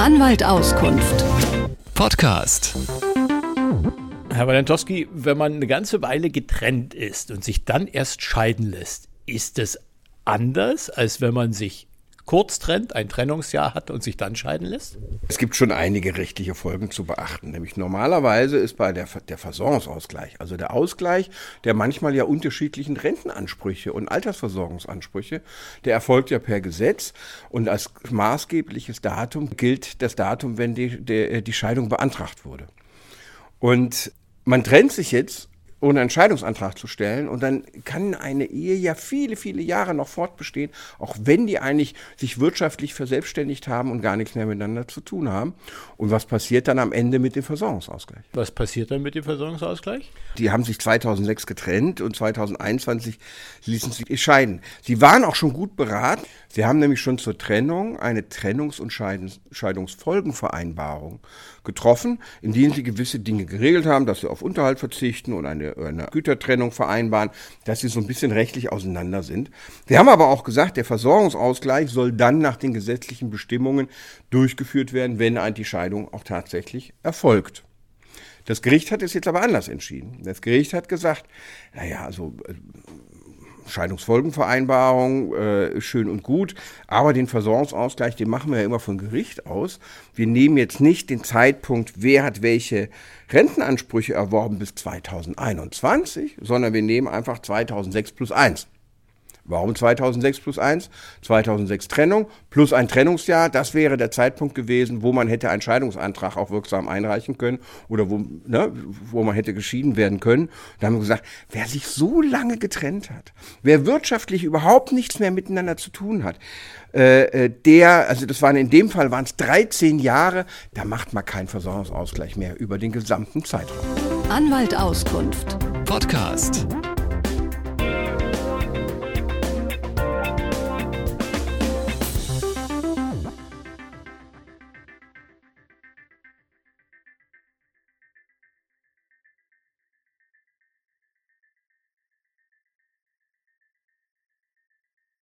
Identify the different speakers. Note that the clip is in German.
Speaker 1: Anwalt Auskunft.
Speaker 2: Podcast.
Speaker 3: Herr Walentowski, wenn man eine ganze Weile getrennt ist und sich dann erst scheiden lässt, ist es anders, als wenn man sich kurz trennt, ein Trennungsjahr hat und sich dann scheiden lässt?
Speaker 4: Es gibt schon einige rechtliche Folgen zu beachten. Nämlich normalerweise ist bei der, der Versorgungsausgleich, also der Ausgleich der manchmal ja unterschiedlichen Rentenansprüche und Altersversorgungsansprüche, der erfolgt ja per Gesetz und als maßgebliches Datum gilt das Datum, wenn die, der, die Scheidung beantragt wurde. Und man trennt sich jetzt ohne einen Scheidungsantrag zu stellen. Und dann kann eine Ehe ja viele, viele Jahre noch fortbestehen, auch wenn die eigentlich sich wirtschaftlich verselbstständigt haben und gar nichts mehr miteinander zu tun haben. Und was passiert dann am Ende mit dem Versorgungsausgleich?
Speaker 3: Was passiert dann mit dem Versorgungsausgleich?
Speaker 4: Die haben sich 2006 getrennt und 2021 ließen sie scheiden. Sie waren auch schon gut beraten. Sie haben nämlich schon zur Trennung eine Trennungs- und Scheidungsfolgenvereinbarung getroffen, in denen sie gewisse Dinge geregelt haben, dass sie auf Unterhalt verzichten und eine, eine Gütertrennung vereinbaren, dass sie so ein bisschen rechtlich auseinander sind. Sie haben aber auch gesagt, der Versorgungsausgleich soll dann nach den gesetzlichen Bestimmungen durchgeführt werden, wenn die Scheidung auch tatsächlich erfolgt. Das Gericht hat es jetzt aber anders entschieden. Das Gericht hat gesagt, naja, also äh, Scheidungsfolgenvereinbarung, äh, schön und gut, aber den Versorgungsausgleich, den machen wir ja immer von Gericht aus. Wir nehmen jetzt nicht den Zeitpunkt, wer hat welche Rentenansprüche erworben bis 2021, sondern wir nehmen einfach 2006 plus 1. Warum 2006 plus 1? 2006 Trennung plus ein Trennungsjahr. Das wäre der Zeitpunkt gewesen, wo man hätte einen Scheidungsantrag auch wirksam einreichen können oder wo, ne, wo man hätte geschieden werden können. Da haben wir gesagt, wer sich so lange getrennt hat, wer wirtschaftlich überhaupt nichts mehr miteinander zu tun hat, äh, äh der, also das waren in dem Fall waren es 13 Jahre, da macht man keinen Versorgungsausgleich mehr über den gesamten Zeitraum.
Speaker 1: Anwalt Auskunft.
Speaker 2: Podcast.